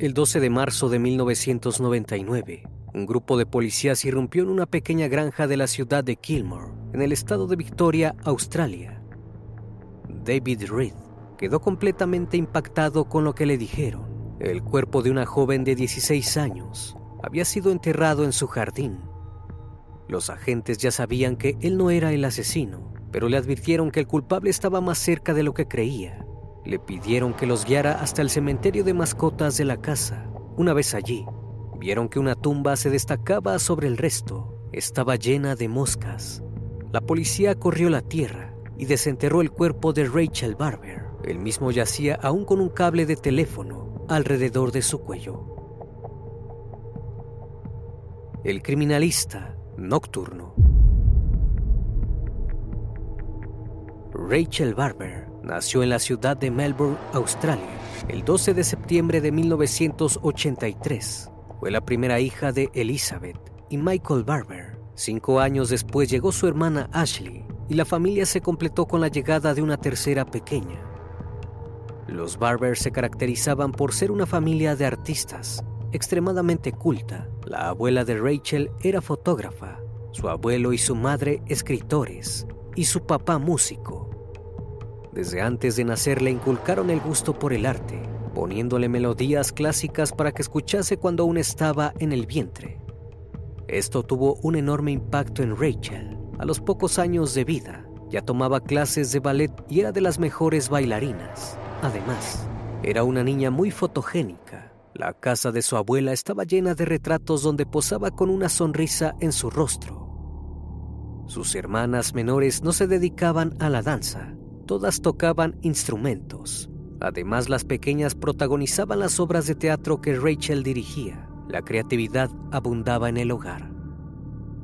El 12 de marzo de 1999, un grupo de policías irrumpió en una pequeña granja de la ciudad de Kilmore, en el estado de Victoria, Australia. David Reed quedó completamente impactado con lo que le dijeron. El cuerpo de una joven de 16 años había sido enterrado en su jardín. Los agentes ya sabían que él no era el asesino, pero le advirtieron que el culpable estaba más cerca de lo que creía le pidieron que los guiara hasta el cementerio de mascotas de la casa. Una vez allí, vieron que una tumba se destacaba sobre el resto. Estaba llena de moscas. La policía corrió la tierra y desenterró el cuerpo de Rachel Barber. El mismo yacía aún con un cable de teléfono alrededor de su cuello. El criminalista nocturno. Rachel Barber nació en la ciudad de Melbourne, Australia, el 12 de septiembre de 1983. Fue la primera hija de Elizabeth y Michael Barber. Cinco años después llegó su hermana Ashley y la familia se completó con la llegada de una tercera pequeña. Los Barber se caracterizaban por ser una familia de artistas, extremadamente culta. La abuela de Rachel era fotógrafa, su abuelo y su madre escritores y su papá músico. Desde antes de nacer le inculcaron el gusto por el arte, poniéndole melodías clásicas para que escuchase cuando aún estaba en el vientre. Esto tuvo un enorme impacto en Rachel. A los pocos años de vida, ya tomaba clases de ballet y era de las mejores bailarinas. Además, era una niña muy fotogénica. La casa de su abuela estaba llena de retratos donde posaba con una sonrisa en su rostro. Sus hermanas menores no se dedicaban a la danza, todas tocaban instrumentos. Además, las pequeñas protagonizaban las obras de teatro que Rachel dirigía. La creatividad abundaba en el hogar.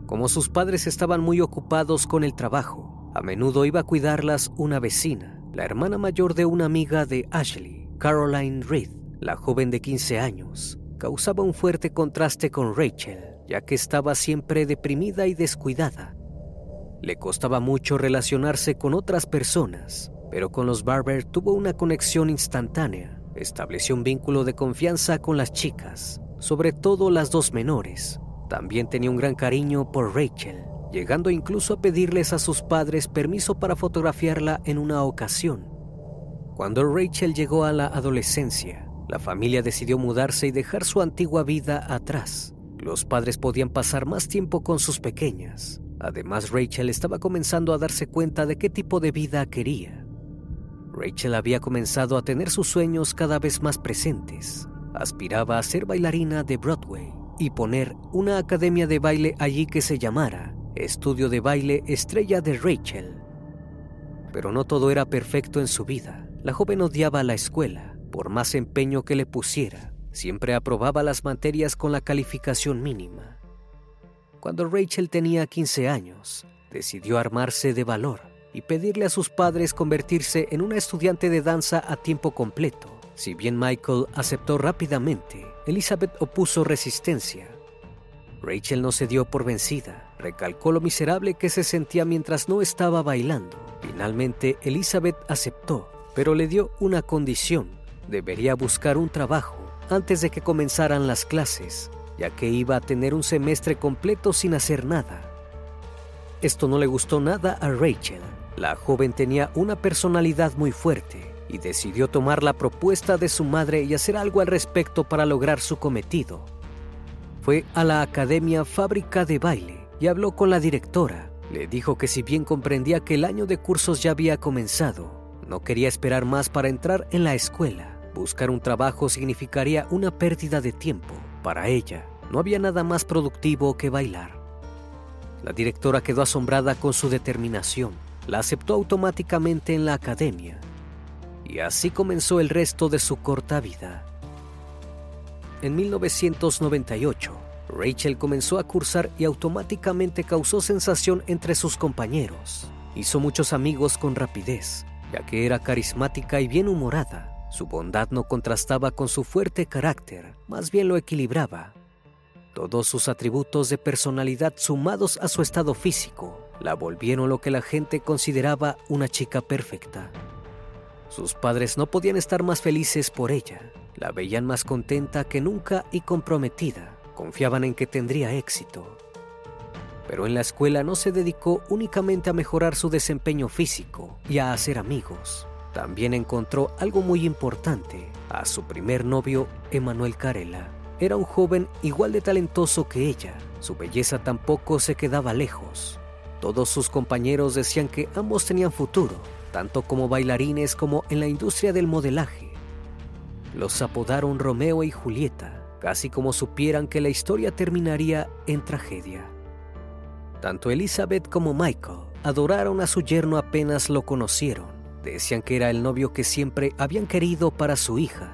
Como sus padres estaban muy ocupados con el trabajo, a menudo iba a cuidarlas una vecina, la hermana mayor de una amiga de Ashley, Caroline Reed. La joven de 15 años causaba un fuerte contraste con Rachel, ya que estaba siempre deprimida y descuidada. Le costaba mucho relacionarse con otras personas, pero con los Barber tuvo una conexión instantánea. Estableció un vínculo de confianza con las chicas, sobre todo las dos menores. También tenía un gran cariño por Rachel, llegando incluso a pedirles a sus padres permiso para fotografiarla en una ocasión. Cuando Rachel llegó a la adolescencia, la familia decidió mudarse y dejar su antigua vida atrás. Los padres podían pasar más tiempo con sus pequeñas, Además, Rachel estaba comenzando a darse cuenta de qué tipo de vida quería. Rachel había comenzado a tener sus sueños cada vez más presentes. Aspiraba a ser bailarina de Broadway y poner una academia de baile allí que se llamara Estudio de Baile Estrella de Rachel. Pero no todo era perfecto en su vida. La joven odiaba la escuela, por más empeño que le pusiera, siempre aprobaba las materias con la calificación mínima. Cuando Rachel tenía 15 años, decidió armarse de valor y pedirle a sus padres convertirse en una estudiante de danza a tiempo completo. Si bien Michael aceptó rápidamente, Elizabeth opuso resistencia. Rachel no se dio por vencida, recalcó lo miserable que se sentía mientras no estaba bailando. Finalmente, Elizabeth aceptó pero le dio una condición. Debería buscar un trabajo antes de que comenzaran las clases, ya que iba a tener un semestre completo sin hacer nada. Esto no le gustó nada a Rachel. La joven tenía una personalidad muy fuerte y decidió tomar la propuesta de su madre y hacer algo al respecto para lograr su cometido. Fue a la Academia Fábrica de Baile y habló con la directora. Le dijo que si bien comprendía que el año de cursos ya había comenzado, no quería esperar más para entrar en la escuela. Buscar un trabajo significaría una pérdida de tiempo. Para ella, no había nada más productivo que bailar. La directora quedó asombrada con su determinación. La aceptó automáticamente en la academia. Y así comenzó el resto de su corta vida. En 1998, Rachel comenzó a cursar y automáticamente causó sensación entre sus compañeros. Hizo muchos amigos con rapidez ya que era carismática y bien humorada. Su bondad no contrastaba con su fuerte carácter, más bien lo equilibraba. Todos sus atributos de personalidad sumados a su estado físico la volvieron lo que la gente consideraba una chica perfecta. Sus padres no podían estar más felices por ella. La veían más contenta que nunca y comprometida. Confiaban en que tendría éxito pero en la escuela no se dedicó únicamente a mejorar su desempeño físico y a hacer amigos. También encontró algo muy importante, a su primer novio, Emanuel Carela. Era un joven igual de talentoso que ella. Su belleza tampoco se quedaba lejos. Todos sus compañeros decían que ambos tenían futuro, tanto como bailarines como en la industria del modelaje. Los apodaron Romeo y Julieta, casi como supieran que la historia terminaría en tragedia. Tanto Elizabeth como Michael adoraron a su yerno apenas lo conocieron. Decían que era el novio que siempre habían querido para su hija.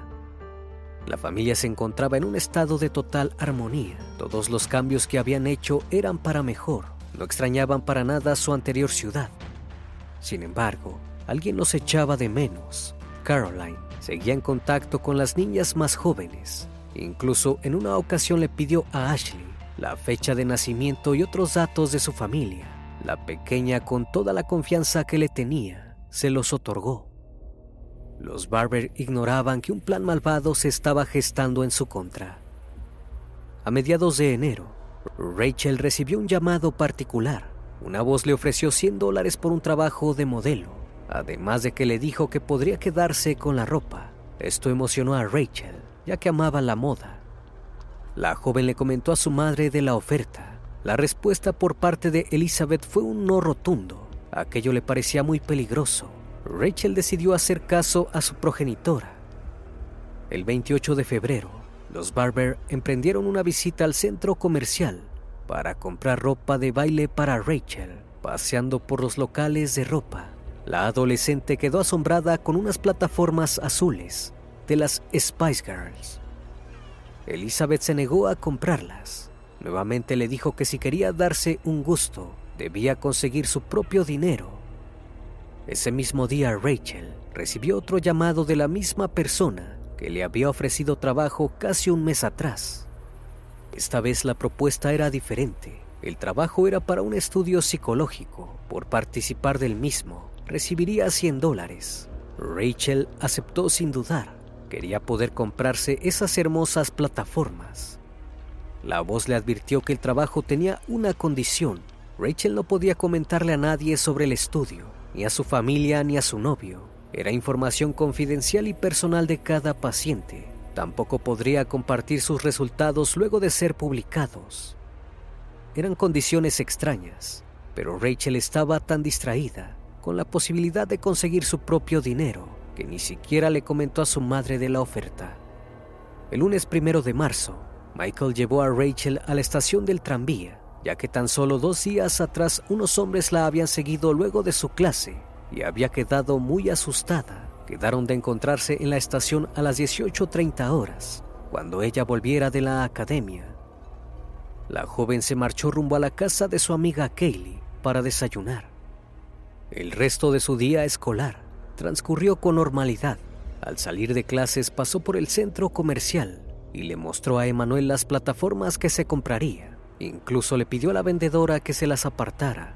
La familia se encontraba en un estado de total armonía. Todos los cambios que habían hecho eran para mejor. No extrañaban para nada su anterior ciudad. Sin embargo, alguien los echaba de menos. Caroline seguía en contacto con las niñas más jóvenes. Incluso en una ocasión le pidió a Ashley la fecha de nacimiento y otros datos de su familia. La pequeña, con toda la confianza que le tenía, se los otorgó. Los Barber ignoraban que un plan malvado se estaba gestando en su contra. A mediados de enero, Rachel recibió un llamado particular. Una voz le ofreció 100 dólares por un trabajo de modelo, además de que le dijo que podría quedarse con la ropa. Esto emocionó a Rachel, ya que amaba la moda la joven le comentó a su madre de la oferta. La respuesta por parte de Elizabeth fue un no rotundo. Aquello le parecía muy peligroso. Rachel decidió hacer caso a su progenitora. El 28 de febrero, los Barber emprendieron una visita al centro comercial para comprar ropa de baile para Rachel. Paseando por los locales de ropa, la adolescente quedó asombrada con unas plataformas azules de las Spice Girls. Elizabeth se negó a comprarlas. Nuevamente le dijo que si quería darse un gusto, debía conseguir su propio dinero. Ese mismo día Rachel recibió otro llamado de la misma persona que le había ofrecido trabajo casi un mes atrás. Esta vez la propuesta era diferente. El trabajo era para un estudio psicológico. Por participar del mismo, recibiría 100 dólares. Rachel aceptó sin dudar Quería poder comprarse esas hermosas plataformas. La voz le advirtió que el trabajo tenía una condición. Rachel no podía comentarle a nadie sobre el estudio, ni a su familia ni a su novio. Era información confidencial y personal de cada paciente. Tampoco podría compartir sus resultados luego de ser publicados. Eran condiciones extrañas, pero Rachel estaba tan distraída con la posibilidad de conseguir su propio dinero que ni siquiera le comentó a su madre de la oferta. El lunes primero de marzo, Michael llevó a Rachel a la estación del tranvía, ya que tan solo dos días atrás unos hombres la habían seguido luego de su clase y había quedado muy asustada. quedaron de encontrarse en la estación a las 18.30 horas, cuando ella volviera de la academia. La joven se marchó rumbo a la casa de su amiga Kaylee para desayunar. El resto de su día escolar transcurrió con normalidad. Al salir de clases pasó por el centro comercial y le mostró a Emanuel las plataformas que se compraría. Incluso le pidió a la vendedora que se las apartara.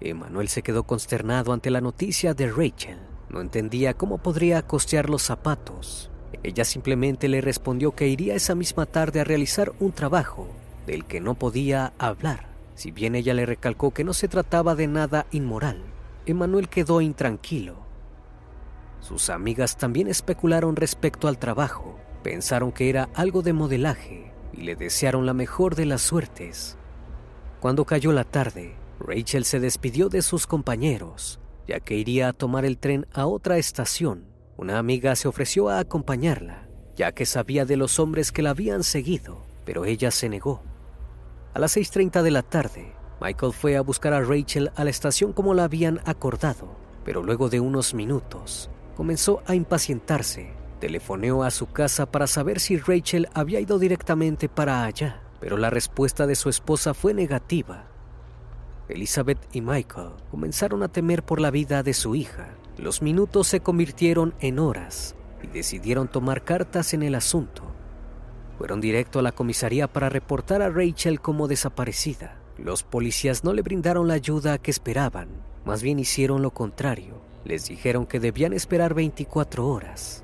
Emanuel se quedó consternado ante la noticia de Rachel. No entendía cómo podría costear los zapatos. Ella simplemente le respondió que iría esa misma tarde a realizar un trabajo del que no podía hablar. Si bien ella le recalcó que no se trataba de nada inmoral, Emanuel quedó intranquilo. Sus amigas también especularon respecto al trabajo, pensaron que era algo de modelaje y le desearon la mejor de las suertes. Cuando cayó la tarde, Rachel se despidió de sus compañeros, ya que iría a tomar el tren a otra estación. Una amiga se ofreció a acompañarla, ya que sabía de los hombres que la habían seguido, pero ella se negó. A las 6.30 de la tarde, Michael fue a buscar a Rachel a la estación como la habían acordado, pero luego de unos minutos comenzó a impacientarse. Telefoneó a su casa para saber si Rachel había ido directamente para allá, pero la respuesta de su esposa fue negativa. Elizabeth y Michael comenzaron a temer por la vida de su hija. Los minutos se convirtieron en horas y decidieron tomar cartas en el asunto. Fueron directo a la comisaría para reportar a Rachel como desaparecida. Los policías no le brindaron la ayuda que esperaban, más bien hicieron lo contrario. Les dijeron que debían esperar 24 horas.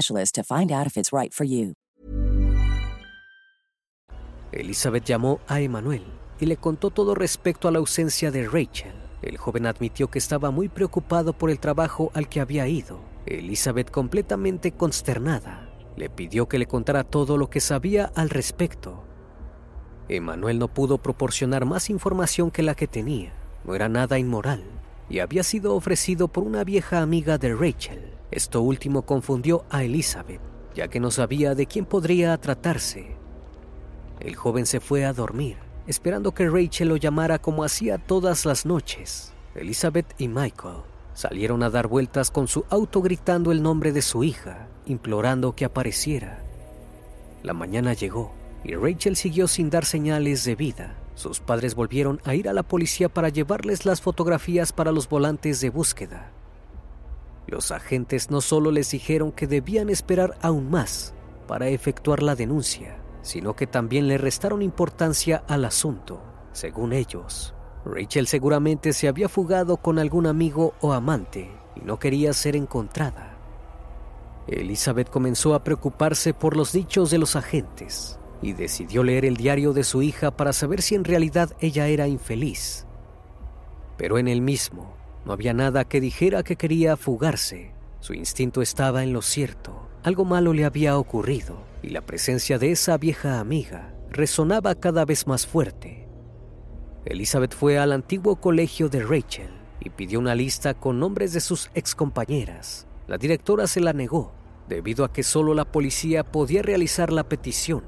specialist to find out if it's right for you. Elizabeth llamó a Emanuel y le contó todo respecto a la ausencia de Rachel. El joven admitió que estaba muy preocupado por el trabajo al que había ido. Elizabeth, completamente consternada, le pidió que le contara todo lo que sabía al respecto. Emanuel no pudo proporcionar más información que la que tenía. No era nada inmoral y había sido ofrecido por una vieja amiga de Rachel. Esto último confundió a Elizabeth, ya que no sabía de quién podría tratarse. El joven se fue a dormir, esperando que Rachel lo llamara como hacía todas las noches. Elizabeth y Michael salieron a dar vueltas con su auto gritando el nombre de su hija, implorando que apareciera. La mañana llegó y Rachel siguió sin dar señales de vida. Sus padres volvieron a ir a la policía para llevarles las fotografías para los volantes de búsqueda. Los agentes no solo les dijeron que debían esperar aún más para efectuar la denuncia, sino que también le restaron importancia al asunto. Según ellos, Rachel seguramente se había fugado con algún amigo o amante y no quería ser encontrada. Elizabeth comenzó a preocuparse por los dichos de los agentes y decidió leer el diario de su hija para saber si en realidad ella era infeliz. Pero en el mismo no había nada que dijera que quería fugarse. Su instinto estaba en lo cierto. Algo malo le había ocurrido y la presencia de esa vieja amiga resonaba cada vez más fuerte. Elizabeth fue al antiguo colegio de Rachel y pidió una lista con nombres de sus excompañeras. La directora se la negó, debido a que solo la policía podía realizar la petición.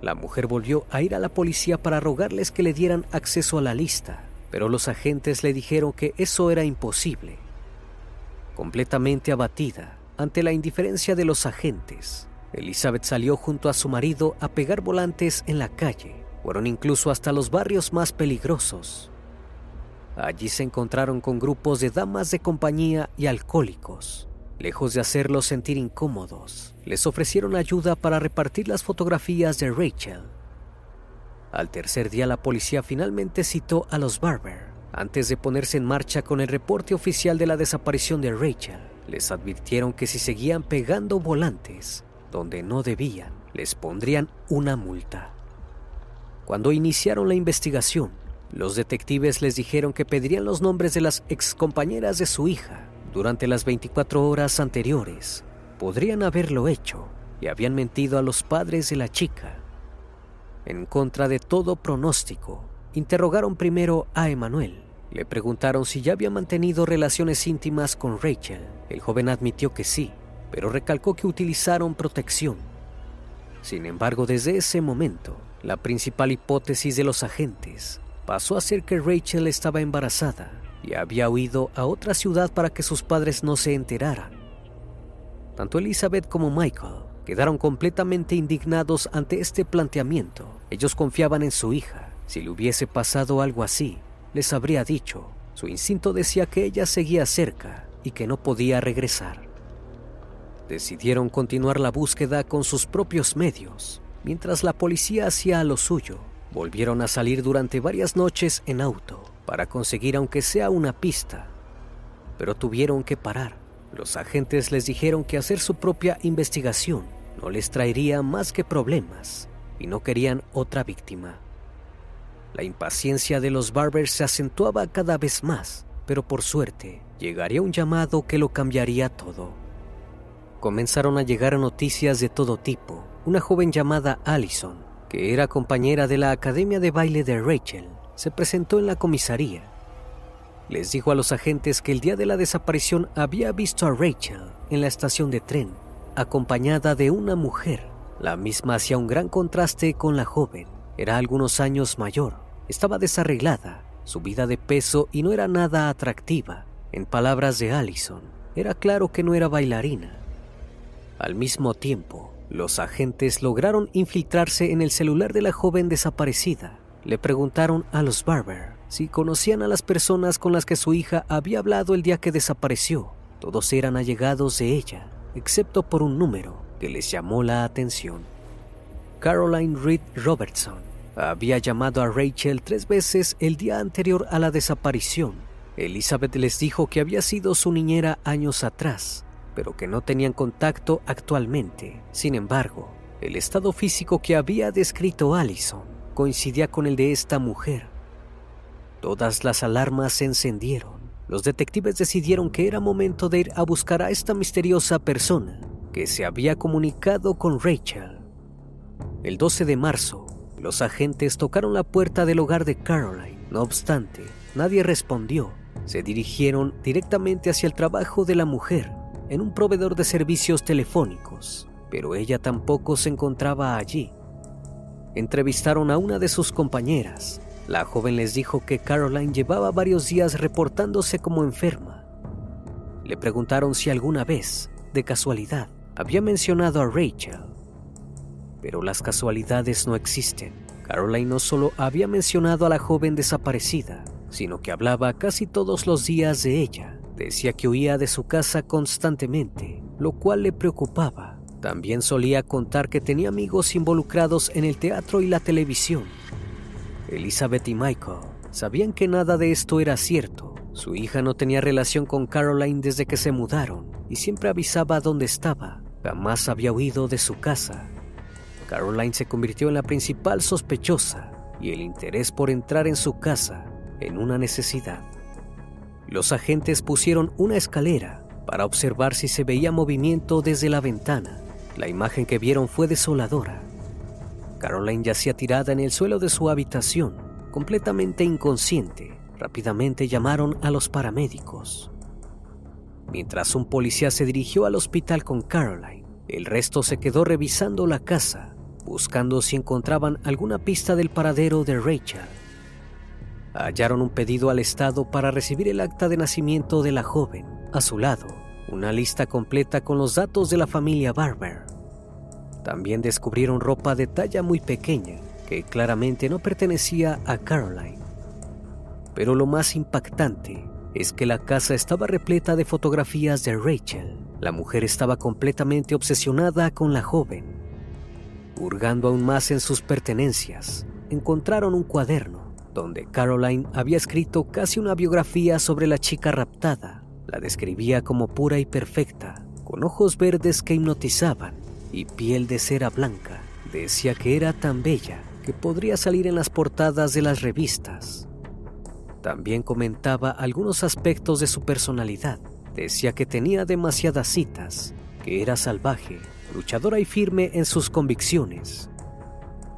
La mujer volvió a ir a la policía para rogarles que le dieran acceso a la lista, pero los agentes le dijeron que eso era imposible. Completamente abatida ante la indiferencia de los agentes, Elizabeth salió junto a su marido a pegar volantes en la calle. Fueron incluso hasta los barrios más peligrosos. Allí se encontraron con grupos de damas de compañía y alcohólicos. Lejos de hacerlos sentir incómodos, les ofrecieron ayuda para repartir las fotografías de Rachel. Al tercer día la policía finalmente citó a los Barber. Antes de ponerse en marcha con el reporte oficial de la desaparición de Rachel, les advirtieron que si seguían pegando volantes donde no debían, les pondrían una multa. Cuando iniciaron la investigación, los detectives les dijeron que pedirían los nombres de las excompañeras de su hija durante las 24 horas anteriores. Podrían haberlo hecho y habían mentido a los padres de la chica. En contra de todo pronóstico, interrogaron primero a Emanuel. Le preguntaron si ya había mantenido relaciones íntimas con Rachel. El joven admitió que sí, pero recalcó que utilizaron protección. Sin embargo, desde ese momento, la principal hipótesis de los agentes pasó a ser que Rachel estaba embarazada y había huido a otra ciudad para que sus padres no se enteraran. Tanto Elizabeth como Michael quedaron completamente indignados ante este planteamiento. Ellos confiaban en su hija. Si le hubiese pasado algo así, les habría dicho. Su instinto decía que ella seguía cerca y que no podía regresar. Decidieron continuar la búsqueda con sus propios medios. Mientras la policía hacía lo suyo, volvieron a salir durante varias noches en auto para conseguir aunque sea una pista, pero tuvieron que parar. Los agentes les dijeron que hacer su propia investigación no les traería más que problemas y no querían otra víctima. La impaciencia de los Barbers se acentuaba cada vez más, pero por suerte llegaría un llamado que lo cambiaría todo. Comenzaron a llegar noticias de todo tipo. Una joven llamada Allison, que era compañera de la academia de baile de Rachel, se presentó en la comisaría. Les dijo a los agentes que el día de la desaparición había visto a Rachel en la estación de tren, acompañada de una mujer. La misma hacía un gran contraste con la joven. Era algunos años mayor, estaba desarreglada, subida de peso y no era nada atractiva. En palabras de Allison, era claro que no era bailarina. Al mismo tiempo, los agentes lograron infiltrarse en el celular de la joven desaparecida le preguntaron a los Barber si conocían a las personas con las que su hija había hablado el día que desapareció. Todos eran allegados de ella, excepto por un número que les llamó la atención. Caroline Reed Robertson había llamado a Rachel tres veces el día anterior a la desaparición. Elizabeth les dijo que había sido su niñera años atrás, pero que no tenían contacto actualmente. Sin embargo, el estado físico que había descrito Allison coincidía con el de esta mujer. Todas las alarmas se encendieron. Los detectives decidieron que era momento de ir a buscar a esta misteriosa persona que se había comunicado con Rachel. El 12 de marzo, los agentes tocaron la puerta del hogar de Caroline. No obstante, nadie respondió. Se dirigieron directamente hacia el trabajo de la mujer en un proveedor de servicios telefónicos, pero ella tampoco se encontraba allí entrevistaron a una de sus compañeras. La joven les dijo que Caroline llevaba varios días reportándose como enferma. Le preguntaron si alguna vez, de casualidad, había mencionado a Rachel. Pero las casualidades no existen. Caroline no solo había mencionado a la joven desaparecida, sino que hablaba casi todos los días de ella. Decía que huía de su casa constantemente, lo cual le preocupaba. También solía contar que tenía amigos involucrados en el teatro y la televisión. Elizabeth y Michael sabían que nada de esto era cierto. Su hija no tenía relación con Caroline desde que se mudaron y siempre avisaba dónde estaba. Jamás había huido de su casa. Caroline se convirtió en la principal sospechosa y el interés por entrar en su casa en una necesidad. Los agentes pusieron una escalera para observar si se veía movimiento desde la ventana. La imagen que vieron fue desoladora. Caroline yacía tirada en el suelo de su habitación, completamente inconsciente. Rápidamente llamaron a los paramédicos. Mientras un policía se dirigió al hospital con Caroline, el resto se quedó revisando la casa, buscando si encontraban alguna pista del paradero de Rachel. Hallaron un pedido al Estado para recibir el acta de nacimiento de la joven. A su lado, una lista completa con los datos de la familia Barber. También descubrieron ropa de talla muy pequeña que claramente no pertenecía a Caroline. Pero lo más impactante es que la casa estaba repleta de fotografías de Rachel. La mujer estaba completamente obsesionada con la joven. Hurgando aún más en sus pertenencias, encontraron un cuaderno donde Caroline había escrito casi una biografía sobre la chica raptada. La describía como pura y perfecta, con ojos verdes que hipnotizaban y piel de cera blanca. Decía que era tan bella que podría salir en las portadas de las revistas. También comentaba algunos aspectos de su personalidad. Decía que tenía demasiadas citas, que era salvaje, luchadora y firme en sus convicciones.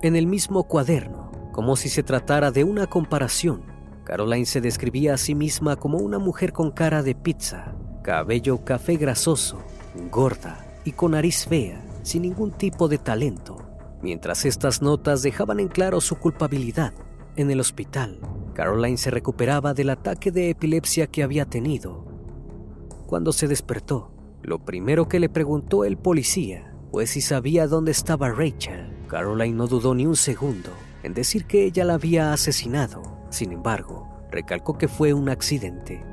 En el mismo cuaderno, como si se tratara de una comparación, Caroline se describía a sí misma como una mujer con cara de pizza, cabello café grasoso, gorda y con nariz fea, sin ningún tipo de talento. Mientras estas notas dejaban en claro su culpabilidad, en el hospital, Caroline se recuperaba del ataque de epilepsia que había tenido. Cuando se despertó, lo primero que le preguntó el policía fue si sabía dónde estaba Rachel. Caroline no dudó ni un segundo en decir que ella la había asesinado. Sin embargo, recalcó que fue un accidente.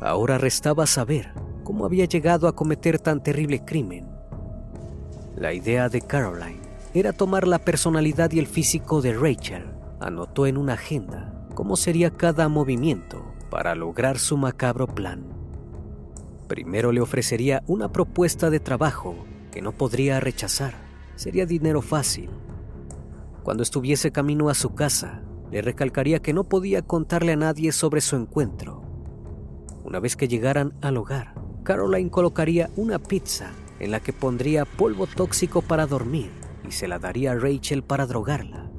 Ahora restaba saber cómo había llegado a cometer tan terrible crimen. La idea de Caroline era tomar la personalidad y el físico de Rachel. Anotó en una agenda cómo sería cada movimiento para lograr su macabro plan. Primero le ofrecería una propuesta de trabajo que no podría rechazar. Sería dinero fácil. Cuando estuviese camino a su casa, le recalcaría que no podía contarle a nadie sobre su encuentro. Una vez que llegaran al hogar, Caroline colocaría una pizza en la que pondría polvo tóxico para dormir y se la daría a Rachel para drogarla.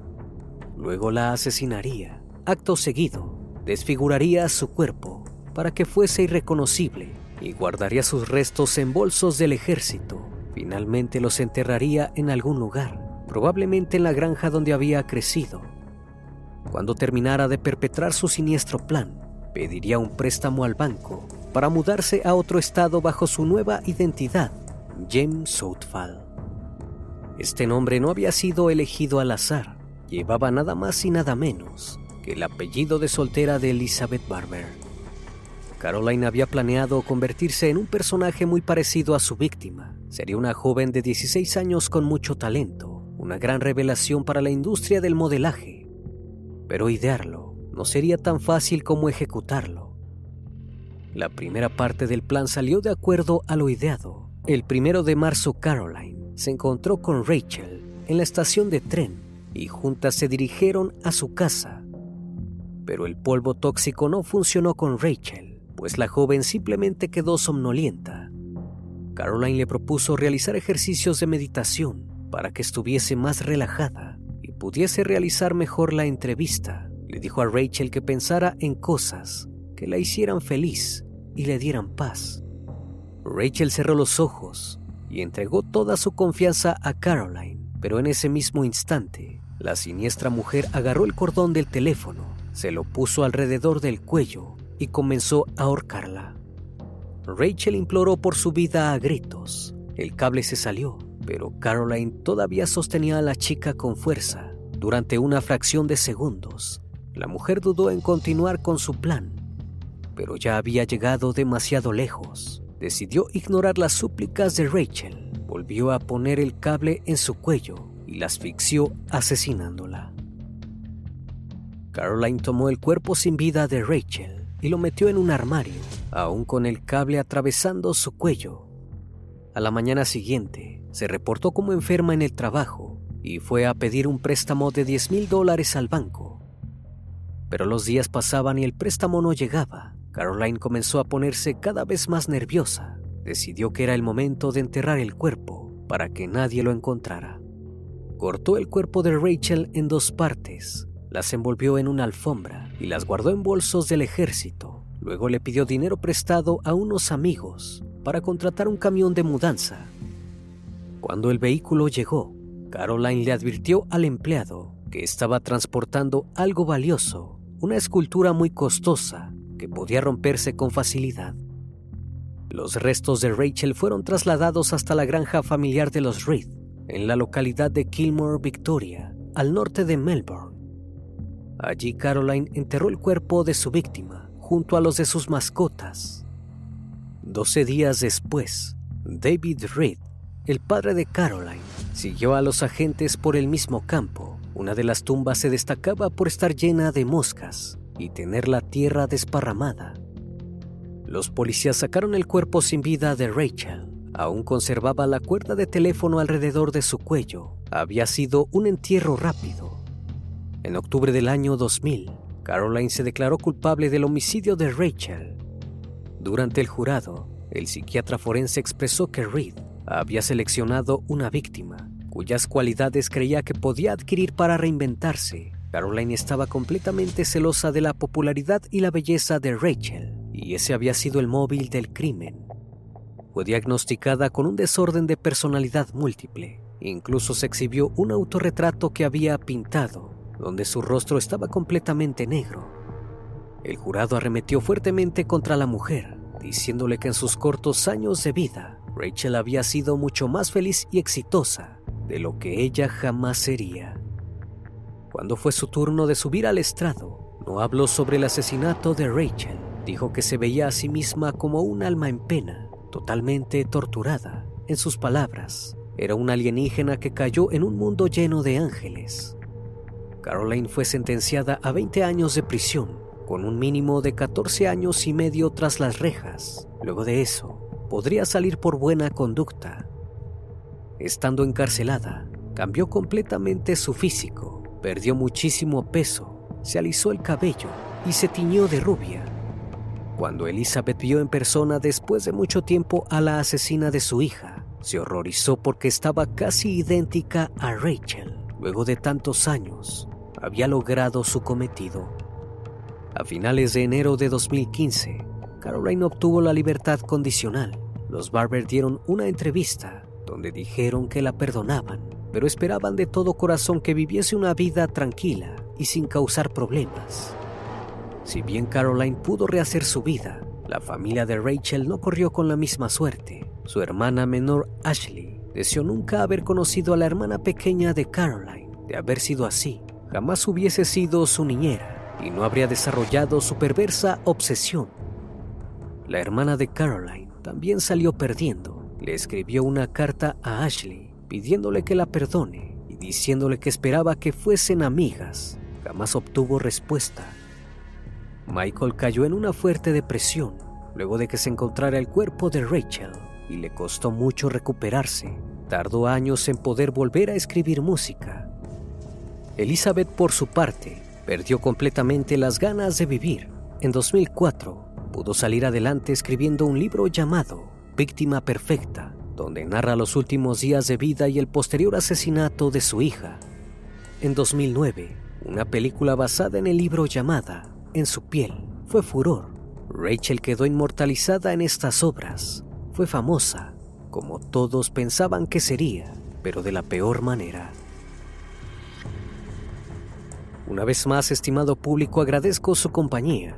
Luego la asesinaría. Acto seguido, desfiguraría su cuerpo para que fuese irreconocible y guardaría sus restos en bolsos del ejército. Finalmente los enterraría en algún lugar, probablemente en la granja donde había crecido. Cuando terminara de perpetrar su siniestro plan, pediría un préstamo al banco para mudarse a otro estado bajo su nueva identidad, James Southall. Este nombre no había sido elegido al azar, llevaba nada más y nada menos que el apellido de soltera de Elizabeth Barber. Caroline había planeado convertirse en un personaje muy parecido a su víctima. Sería una joven de 16 años con mucho talento, una gran revelación para la industria del modelaje. Pero idearlo no sería tan fácil como ejecutarlo. La primera parte del plan salió de acuerdo a lo ideado. El primero de marzo, Caroline se encontró con Rachel en la estación de tren y juntas se dirigieron a su casa. Pero el polvo tóxico no funcionó con Rachel, pues la joven simplemente quedó somnolienta. Caroline le propuso realizar ejercicios de meditación para que estuviese más relajada y pudiese realizar mejor la entrevista. Le dijo a Rachel que pensara en cosas que la hicieran feliz y le dieran paz. Rachel cerró los ojos y entregó toda su confianza a Caroline, pero en ese mismo instante, la siniestra mujer agarró el cordón del teléfono, se lo puso alrededor del cuello y comenzó a ahorcarla. Rachel imploró por su vida a gritos. El cable se salió, pero Caroline todavía sostenía a la chica con fuerza. Durante una fracción de segundos, la mujer dudó en continuar con su plan, pero ya había llegado demasiado lejos decidió ignorar las súplicas de Rachel, volvió a poner el cable en su cuello y la asfixió asesinándola. Caroline tomó el cuerpo sin vida de Rachel y lo metió en un armario, aún con el cable atravesando su cuello. A la mañana siguiente, se reportó como enferma en el trabajo y fue a pedir un préstamo de 10 mil dólares al banco. Pero los días pasaban y el préstamo no llegaba. Caroline comenzó a ponerse cada vez más nerviosa. Decidió que era el momento de enterrar el cuerpo para que nadie lo encontrara. Cortó el cuerpo de Rachel en dos partes, las envolvió en una alfombra y las guardó en bolsos del ejército. Luego le pidió dinero prestado a unos amigos para contratar un camión de mudanza. Cuando el vehículo llegó, Caroline le advirtió al empleado que estaba transportando algo valioso, una escultura muy costosa que podía romperse con facilidad. Los restos de Rachel fueron trasladados hasta la granja familiar de los Reed, en la localidad de Kilmore, Victoria, al norte de Melbourne. Allí Caroline enterró el cuerpo de su víctima junto a los de sus mascotas. Doce días después, David Reed, el padre de Caroline, siguió a los agentes por el mismo campo. Una de las tumbas se destacaba por estar llena de moscas y tener la tierra desparramada. Los policías sacaron el cuerpo sin vida de Rachel. Aún conservaba la cuerda de teléfono alrededor de su cuello. Había sido un entierro rápido. En octubre del año 2000, Caroline se declaró culpable del homicidio de Rachel. Durante el jurado, el psiquiatra forense expresó que Reed había seleccionado una víctima cuyas cualidades creía que podía adquirir para reinventarse. Caroline estaba completamente celosa de la popularidad y la belleza de Rachel, y ese había sido el móvil del crimen. Fue diagnosticada con un desorden de personalidad múltiple. Incluso se exhibió un autorretrato que había pintado, donde su rostro estaba completamente negro. El jurado arremetió fuertemente contra la mujer, diciéndole que en sus cortos años de vida, Rachel había sido mucho más feliz y exitosa de lo que ella jamás sería. Cuando fue su turno de subir al estrado, no habló sobre el asesinato de Rachel. Dijo que se veía a sí misma como un alma en pena, totalmente torturada. En sus palabras, era una alienígena que cayó en un mundo lleno de ángeles. Caroline fue sentenciada a 20 años de prisión, con un mínimo de 14 años y medio tras las rejas. Luego de eso, podría salir por buena conducta Estando encarcelada, cambió completamente su físico, perdió muchísimo peso, se alisó el cabello y se tiñó de rubia. Cuando Elizabeth vio en persona después de mucho tiempo a la asesina de su hija, se horrorizó porque estaba casi idéntica a Rachel. Luego de tantos años, había logrado su cometido. A finales de enero de 2015, Caroline obtuvo la libertad condicional. Los Barber dieron una entrevista dijeron que la perdonaban, pero esperaban de todo corazón que viviese una vida tranquila y sin causar problemas. Si bien Caroline pudo rehacer su vida, la familia de Rachel no corrió con la misma suerte. Su hermana menor, Ashley, deseó nunca haber conocido a la hermana pequeña de Caroline. De haber sido así, jamás hubiese sido su niñera y no habría desarrollado su perversa obsesión. La hermana de Caroline también salió perdiendo le escribió una carta a Ashley pidiéndole que la perdone y diciéndole que esperaba que fuesen amigas. Jamás obtuvo respuesta. Michael cayó en una fuerte depresión luego de que se encontrara el cuerpo de Rachel y le costó mucho recuperarse. Tardó años en poder volver a escribir música. Elizabeth, por su parte, perdió completamente las ganas de vivir. En 2004, pudo salir adelante escribiendo un libro llamado Víctima Perfecta, donde narra los últimos días de vida y el posterior asesinato de su hija. En 2009, una película basada en el libro llamada En su piel fue furor. Rachel quedó inmortalizada en estas obras. Fue famosa, como todos pensaban que sería, pero de la peor manera. Una vez más, estimado público, agradezco su compañía